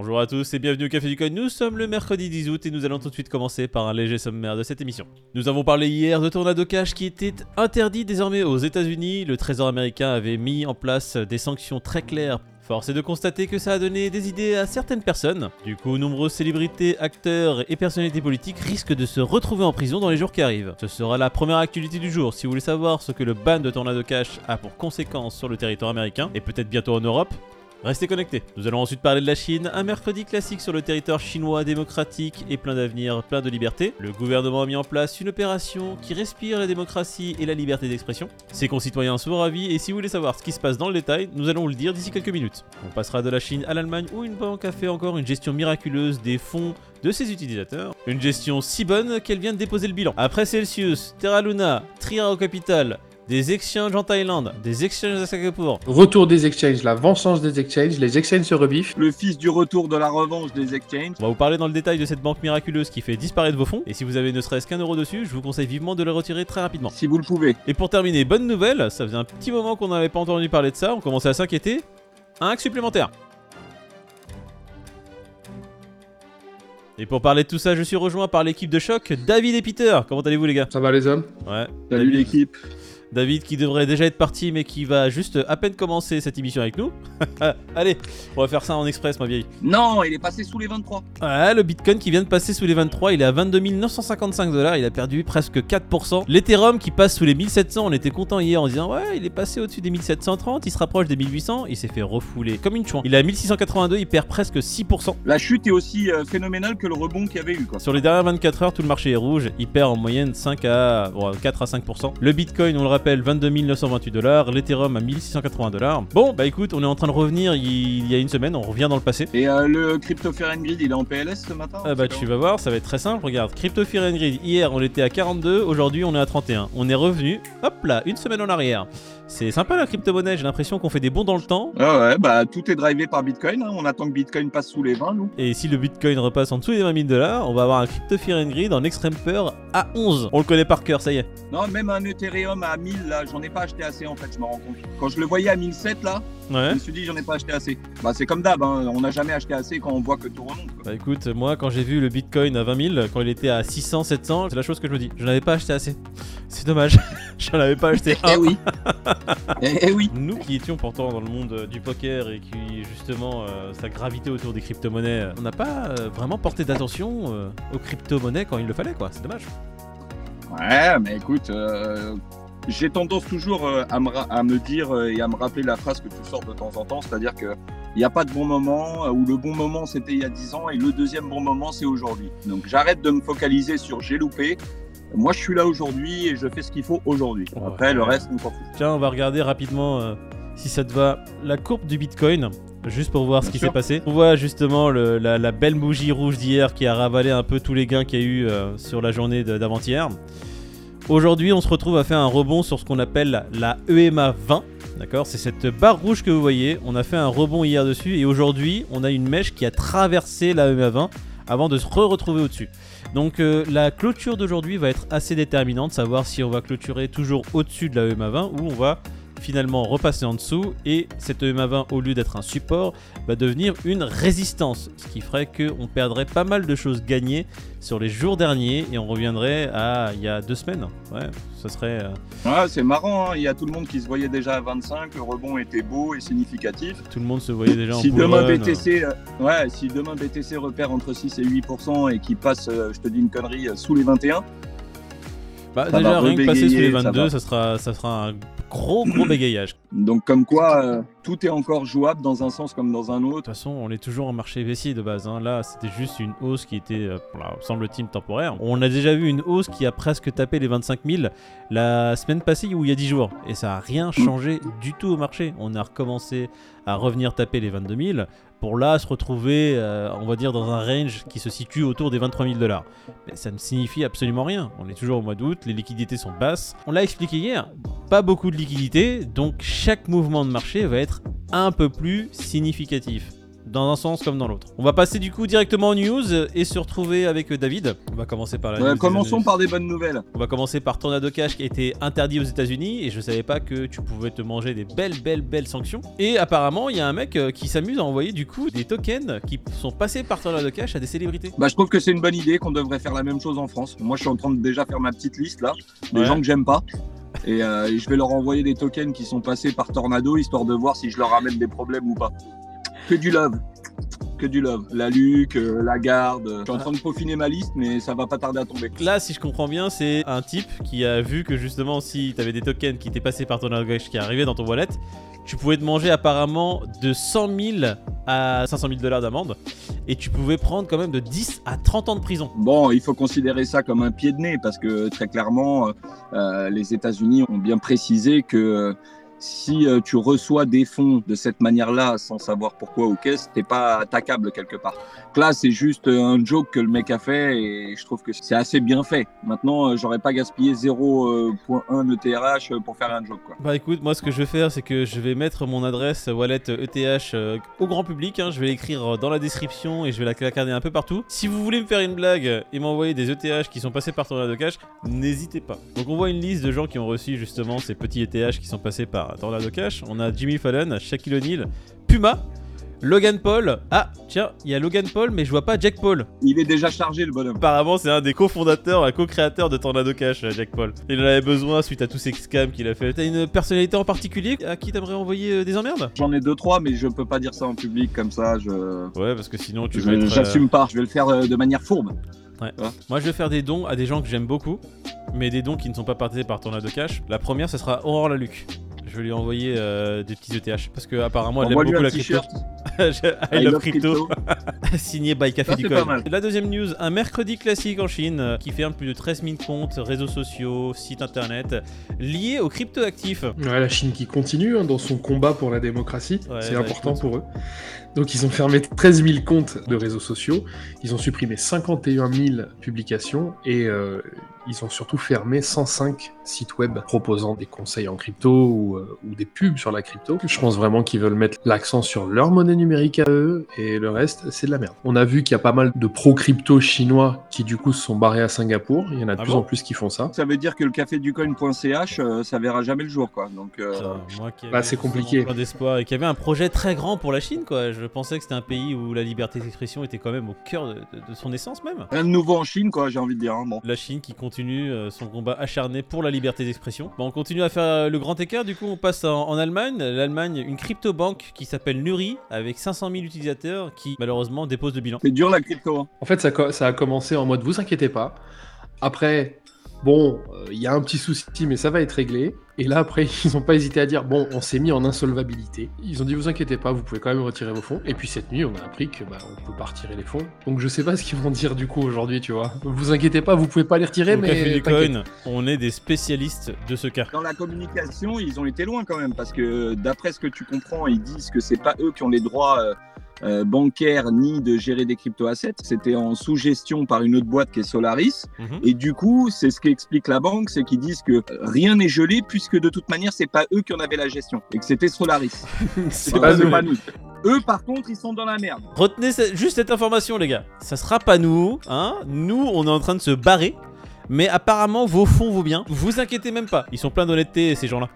Bonjour à tous et bienvenue au Café du Coin. Nous sommes le mercredi 10 août et nous allons tout de suite commencer par un léger sommaire de cette émission. Nous avons parlé hier de Tornado Cash qui était interdit désormais aux États-Unis. Le Trésor américain avait mis en place des sanctions très claires. Force est de constater que ça a donné des idées à certaines personnes. Du coup, nombreuses célébrités, acteurs et personnalités politiques risquent de se retrouver en prison dans les jours qui arrivent. Ce sera la première actualité du jour. Si vous voulez savoir ce que le ban de Tornado Cash a pour conséquence sur le territoire américain et peut-être bientôt en Europe, Restez connectés. Nous allons ensuite parler de la Chine, un mercredi classique sur le territoire chinois démocratique et plein d'avenir, plein de liberté. Le gouvernement a mis en place une opération qui respire la démocratie et la liberté d'expression. Ses concitoyens sont ravis et si vous voulez savoir ce qui se passe dans le détail, nous allons vous le dire d'ici quelques minutes. On passera de la Chine à l'Allemagne où une banque a fait encore une gestion miraculeuse des fonds de ses utilisateurs. Une gestion si bonne qu'elle vient de déposer le bilan. Après Celsius, Terra Luna, Triera au capital, des exchanges en Thaïlande, des exchanges à Singapour. Retour des exchanges, la vengeance des exchanges, les exchanges se rebiffent. Le fils du retour de la revanche des exchanges. On va vous parler dans le détail de cette banque miraculeuse qui fait disparaître vos fonds. Et si vous avez ne serait-ce qu'un euro dessus, je vous conseille vivement de le retirer très rapidement. Si vous le pouvez. Et pour terminer, bonne nouvelle, ça faisait un petit moment qu'on n'avait pas entendu parler de ça, on commençait à s'inquiéter. Un hack supplémentaire. Et pour parler de tout ça, je suis rejoint par l'équipe de choc, David et Peter. Comment allez-vous les gars? Ça va les hommes? Ouais. Salut l'équipe. David qui devrait déjà être parti mais qui va juste à peine commencer cette émission avec nous. Allez, on va faire ça en express ma vieille. Non, il est passé sous les 23. Ouais, le Bitcoin qui vient de passer sous les 23, il est à 22 955 dollars, il a perdu presque 4%. L'Ethereum qui passe sous les 1700, on était content hier en disant ouais, il est passé au-dessus des 1730, il se rapproche des 1800, il s'est fait refouler comme une chouin. Il est à 1682, il perd presque 6%. La chute est aussi euh, phénoménale que le rebond qu'il y avait eu. Quoi. Sur les dernières 24 heures, tout le marché est rouge, il perd en moyenne 5 à bon, 4 à 5%. Le Bitcoin, on le rappelle, 22 928 dollars, l'Ethereum à 1680 dollars. Bon, bah écoute, on est en train de revenir il y a une semaine, on revient dans le passé. Et euh, le Crypto Fair and Grid, il est en PLS ce matin Ah bah tu vas voir, ça va être très simple, regarde, Crypto and Greed, hier on était à 42, aujourd'hui on est à 31. On est revenu, hop là, une semaine en arrière. C'est sympa la crypto-monnaie, j'ai l'impression qu'on fait des bons dans le temps. Ah ouais, bah tout est drivé par Bitcoin. hein. On attend que Bitcoin passe sous les 20, nous. Et si le Bitcoin repasse en dessous des 20 000 dollars, on va avoir un Crypto Fear and Greed en extrême peur à 11. On le connaît par cœur, ça y est. Non, même un Ethereum à 1000, là, j'en ai pas acheté assez en fait, je me rends compte. Quand je le voyais à 1007, là, je Ouais. me suis dit, j'en ai pas acheté assez. Bah c'est comme d'hab, hein. on n'a jamais acheté assez quand on voit que tout remonte. quoi. Bah écoute, moi quand j'ai vu le Bitcoin à 20 000, quand il était à 600, 700, c'est la chose que je me dis. Je n'avais pas acheté assez. C'est dommage. J'en avais pas acheté un. Eh oui. eh, oui. Nous qui étions pourtant dans le monde euh, du poker et qui justement euh, ça gravitait autour des crypto-monnaies, euh, on n'a pas euh, vraiment porté d'attention euh, aux crypto-monnaies quand il le fallait quoi, c'est dommage. Ouais, mais écoute, euh, j'ai tendance toujours euh, à, me ra- à me dire euh, et à me rappeler la phrase que tu sors de temps en temps, c'est-à-dire que il n'y a pas de bon moment, euh, ou le bon moment c'était il y a 10 ans, et le deuxième bon moment c'est aujourd'hui. Donc j'arrête de me focaliser sur j'ai loupé. Moi je suis là aujourd'hui et je fais ce qu'il faut aujourd'hui. Après Ouais. le reste on s'en fout. Tiens, on va regarder rapidement euh, si ça te va la courbe du Bitcoin. Juste pour voir ce qui s'est passé. On voit justement le- la, la belle bougie rouge d'hier qui a ravalé un peu tous les gains qu'il y a eu euh, sur la journée d'avant-hier. Aujourd'hui, on se retrouve à faire un rebond sur ce qu'on appelle la EMA 20. D'accord? C'est cette barre rouge que vous voyez. On a fait un rebond hier dessus et aujourd'hui, on a une mèche qui a traversé la EMA 20 avant de se re-retrouver au-dessus. Donc euh, la clôture d'aujourd'hui va être assez déterminante, savoir si on va clôturer toujours au-dessus de la EMA 20 ou on va finalement repasser en dessous et cette EMA 20 au lieu d'être un support va devenir une résistance, ce qui ferait qu'on perdrait pas mal de choses gagnées sur les jours derniers et on reviendrait à il y a deux semaines. Ouais, ça serait... euh, Ouais, c'est marrant, hein. il y a tout le monde qui se voyait déjà à 25, le rebond était beau et significatif. tout le monde se voyait déjà en Si bull demain, run. BTC, euh, ouais, si demain BTC repère entre 6 et 8% et qu'il passe, euh, je te dis une connerie, euh, sous les 21, Bah, ça déjà rien que passer sous les rebégayer, ça 22, va. ça, sera, ça sera un gros gros bégayage. Donc comme quoi, euh, tout est encore jouable dans un sens comme dans un De autre. toute façon, on est toujours en marché baissier de base. hein. Là, c'était juste une hausse qui était, euh, semble-t-il, temporaire. On a déjà vu une hausse qui a presque tapé les 25 000 la semaine passée ou il y a 10 jours. Et ça n'a rien changé du tout au marché. On a recommencé à revenir taper les 22 000 pour là se retrouver, euh, on va dire, dans un range qui se situe autour des 23 000 dollars. Mais ça ne signifie absolument rien. On est toujours au mois d'août, les liquidités sont basses. On l'a expliqué hier, pas beaucoup de liquidités, donc chaque mouvement de marché va être un peu plus significatif. dans un sens comme dans l'autre. On va passer du coup directement aux news et se retrouver avec David. On va commencer par la Ouais, news commençons par des bonnes nouvelles. On va commencer par Tornado Cash qui a été interdit aux États-Unis et je savais pas que tu pouvais te manger des belles, belles, belles sanctions. Et apparemment, il y a un mec euh, qui s'amuse à envoyer du coup des tokens qui sont passés par Tornado Cash à des célébrités. Bah, je trouve que c'est une bonne idée qu'on devrait faire la même chose en France. Moi, je suis en train de déjà faire ma petite liste là, des Ouais. gens que j'aime pas. Et, euh, et je vais leur envoyer des tokens qui sont passés par Tornado, histoire de voir si je leur ramène des problèmes ou pas. Que du love. Que du love. La Luc, euh, la garde. Je suis en train de peaufiner ma liste, mais ça va pas tarder à tomber. Là, si je comprends bien, c'est un type qui a vu que justement, si tu avais des tokens qui étaient passés par Tornado Cash qui arrivaient dans ton wallet, tu pouvais te manger apparemment de 100 000 à 500 000 dollars d'amende et tu pouvais prendre quand même de 10 à 30 ans de prison. Bon, il faut considérer ça comme un pied de nez parce que très clairement, euh, euh, les États-Unis ont bien précisé que euh, si euh, tu reçois des fonds de cette manière-là sans savoir pourquoi ou qu'est-ce, t'es pas attaquable quelque part. Donc là, c'est juste euh, un joke que le mec a fait et je trouve que c'est assez bien fait. Maintenant, euh, j'aurais pas gaspillé 0.1 ETRH E pour faire un joke. Quoi. Bah écoute, moi ce que je vais faire, c'est que je vais mettre mon adresse wallet ETH euh, au grand public. hein. Je vais l'écrire dans la description et je vais la placarder un peu partout. Si vous voulez me faire une blague et m'envoyer des ETH qui sont passés par Tornado Cash, n'hésitez pas. Donc on voit une liste de gens qui ont reçu justement ces petits ETH qui sont passés par Tornado Cash. On a Jimmy Fallon, Shaquille O'Neal, Puma, Logan Paul. Ah tiens, il y a Logan Paul, mais je vois pas Jack Paul. Il est déjà chargé, le bonhomme. Apparemment, c'est un des cofondateurs, un co-créateur de Tornado Cash, euh, Jack Paul. Il en avait besoin suite à tous ces scams qu'il a fait. T'as une personnalité en particulier à qui t'aimerais envoyer euh, des emmerdes? J'en ai deux, trois, mais je peux pas dire ça en public comme ça. Je Ouais, parce que sinon tu je- vas être. euh, j'assume pas. Je vais le faire de manière fourbe. Moi, je vais faire des dons à des gens que j'aime beaucoup, mais des dons qui ne sont pas partagés par Tornado Cash. La première, ce sera Aurore Laluc. Je vais lui envoyer euh, des petits ETH parce que apparemment elle aime beaucoup la crypto. t-shirt. I love crypto. Signé by Café Ça, du Coin. La deuxième news, un mercredi classique en Chine euh, qui ferme plus de 13 000 comptes, réseaux sociaux, sites internet liés aux cryptoactifs. Ouais, la Chine qui continue hein, dans son combat pour la démocratie, Ouais, c'est important pour eux. Donc ils ont fermé 13 000 comptes de réseaux sociaux, ils ont supprimé 51 000 publications et euh, ils ont surtout fermé 105 sites web proposant des conseils en crypto ou, euh, ou des pubs sur la crypto. Je pense vraiment qu'ils veulent mettre l'accent sur leur monnaie numérique à eux et le reste c'est de la merde. On a vu qu'il y a pas mal de pro-crypto chinois qui du coup se sont barrés à Singapour, il y en a de Ah plus bon en plus qui font ça. Ça veut dire que le café du coin.ch, euh, ça verra jamais le jour, quoi. Donc, euh, Putain, moi qui bah, c'est compliqué. Plein d'espoir et qui avait un projet très grand pour la Chine, quoi. Je pensais que c'était un pays où la liberté d'expression était quand même au cœur de, de- de son essence même. rien de nouveau en Chine, quoi, j'ai envie de dire. hein, bon. La Chine qui continue euh, son combat acharné pour la liberté d'expression. Bon, on continue à faire euh, le grand écart, du coup on passe en, en Allemagne. L'Allemagne, une crypto-banque qui s'appelle Nuri, avec 500 000 utilisateurs qui malheureusement déposent le bilan. C'est dur la crypto. hein. En fait, ça a commencé en mode vous inquiétez pas. Après, bon, euh, il y a un petit souci, mais ça va être réglé. Et là, après, ils n'ont pas hésité à dire bon, on s'est mis en insolvabilité. Ils ont dit vous inquiétez pas, vous pouvez quand même retirer vos fonds. Et puis cette nuit, on a appris que bah, on peut pas retirer les fonds. Donc je sais pas ce qu'ils vont dire du coup aujourd'hui, tu vois. Vous inquiétez pas, vous pouvez pas les retirer, Au Café mais du t'inquiète. Coin, on est des spécialistes de ce cas. Dans la communication, ils ont été loin quand même, parce que d'après ce que tu comprends, ils disent que c'est pas eux qui ont les droits euh, euh, bancaires ni de gérer des crypto-assets. C'était en sous-gestion par une autre boîte qui est Solaris. Mhm. Et du coup, c'est ce qu'explique la banque, c'est qu'ils disent que rien n'est gelé puisque de toute manière, c'est pas eux qui en avaient la gestion et que c'était Solaris. C'est pas nous. pas nous. Eux, par contre, ils sont dans la merde. Retenez ce- juste cette information, les gars. Ça sera pas nous, hein. Nous, on est en train de se barrer. Mais apparemment, vos fonds vont bien. Vous inquiétez même pas. Ils sont pleins d'honnêteté, ces gens-là.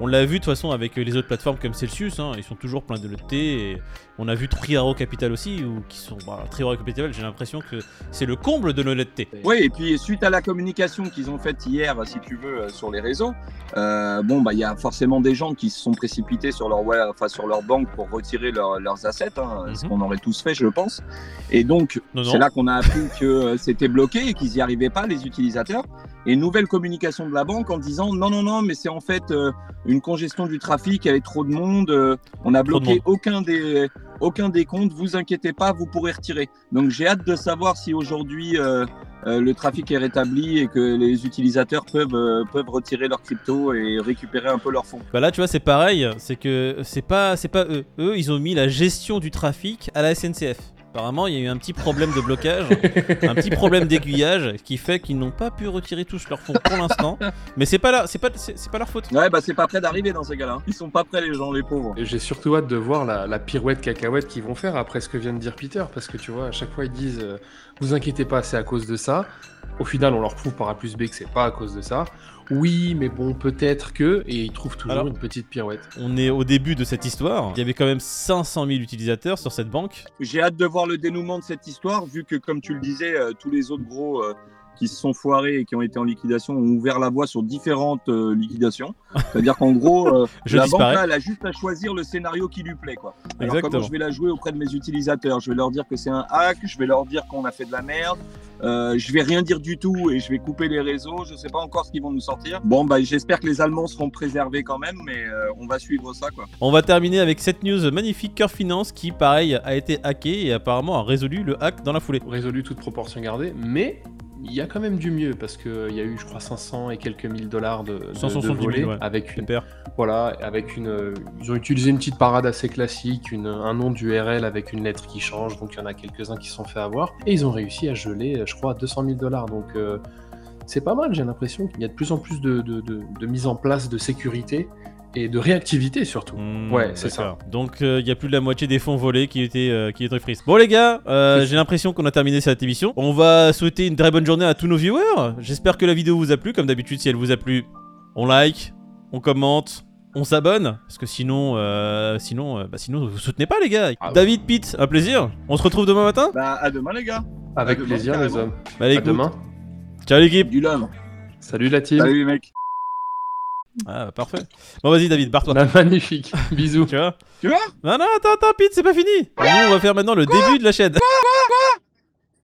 On l'a vu de toute façon avec les autres plateformes comme Celsius. hein, Ils sont toujours pleins d'honnêteté. Et on a vu Triaro Capital aussi, ou qui sont. Bah, Triaro Capital, j'ai l'impression que c'est le comble de l'honnêteté. Oui, et puis suite à la communication qu'ils ont faite hier, si tu veux, euh, sur les réseaux, euh, bon, bah, il y a forcément des gens qui se sont précipités sur leur, enfin, sur leur banque pour retirer leur- leurs assets, hein, ce Mhm. qu'on aurait tous fait, je pense. Et donc, c'est là qu'on a appris que euh, c'était bloqué et qu'ils n'y arrivaient pas, les utilisateurs. Et nouvelle communication de la banque en disant non, non, non, mais c'est en fait euh, une congestion du trafic, il y avait trop de monde, euh, on a Trop de bloqué aucun des, aucun des comptes, vous inquiétez pas, vous pourrez retirer. Donc j'ai hâte de savoir si aujourd'hui euh, le trafic est rétabli et que les utilisateurs peuvent, peuvent retirer leurs cryptos et récupérer un peu leurs fonds. Bah là, tu vois, c'est pareil. C'est que c'est pas, c'est pas eux. Eux, ils ont mis la gestion du trafic à la SNCF. Apparemment, il y a eu un petit problème de blocage, un petit problème d'aiguillage qui fait qu'ils n'ont pas pu retirer tous leurs fonds pour l'instant. Mais c'est pas là, c'est pas, c'est c'est pas leur faute. Ouais, bah c'est pas prêt d'arriver dans ces cas-là. Ils sont pas prêts, les gens, les pauvres. Et J'ai surtout hâte de voir la, la pirouette cacahuète qu'ils vont faire après ce que vient de dire Peter, parce que tu vois, à chaque fois ils disent euh, Vous inquiétez pas, c'est à cause de ça. Au final, on leur prouve par A plus B que c'est pas à cause de ça. Oui, mais bon, peut-être que. Et ils trouvent toujours Alors- une petite pirouette. On est au début de cette histoire. Il y avait quand même 500 000 utilisateurs sur cette banque. J'ai hâte de voir le dénouement de cette histoire, vu que, comme tu le disais, euh, tous les autres gros euh, qui se sont foirés et qui ont été en liquidation ont ouvert la voie sur différentes euh, liquidations. C'est-à-dire qu'en gros, euh, la disparais. banque là, elle a juste à choisir le scénario qui lui plaît. Quoi. Alors Exactement. comment je vais la jouer auprès de mes utilisateurs? Je vais leur dire que c'est un hack, je vais leur dire qu'on a fait de la merde, euh, je vais rien dire du tout et je vais couper les réseaux. Je sais pas encore ce qu'ils vont nous sortir. Bon, bah j'espère que les Allemands seront préservés quand même, mais euh, on va suivre ça. quoi. On va terminer avec cette news magnifique. Cœur Finance qui, pareil, a été hacké et apparemment a résolu le hack dans la foulée. Résolu toute proportion gardée, mais. Il y a quand même du mieux parce qu'il y a eu, je crois, 500 et quelques mille dollars de, de, 170 de 000, volets ouais. avec une, Super. Voilà, avec une. euh, Ils ont utilisé une petite parade assez classique, une- un nom d'URL avec une lettre qui change, donc il y en a quelques-uns qui se sont fait avoir. Et ils ont réussi à geler, euh, je crois, 200 000 dollars. Donc euh, c'est pas mal, j'ai l'impression qu'il y a de plus en plus de, de- de- de mise en place de sécurité et de réactivité surtout. Hmm, Ouais, c'est d'accord. Donc euh, il y a plus de la moitié des fonds volés qui étaient euh, qui étaient frises. Bon les gars, euh, j'ai l'impression qu'on a terminé cette émission. On va souhaiter une très bonne journée à tous nos viewers. J'espère que la vidéo vous a plu. Comme d'habitude, si elle vous a plu, on like, on commente. On s'abonne parce que sinon, euh, sinon, euh, bah, sinon vous soutenez pas les gars. Ah ouais. David, Pete, un plaisir. On se retrouve demain matin. Bah à demain les gars. Avec demain, plaisir, les hommes. Bah, allez, À demain. Ciao l'équipe. Du love. Salut la team. Salut les mecs. Ah bah, parfait. Bon vas-y David, barre-toi. Bah, magnifique. Bisous. Tu vois Tu vois Non non attends attends Pete, c'est pas fini. Nous on va faire maintenant le début de la chaîne.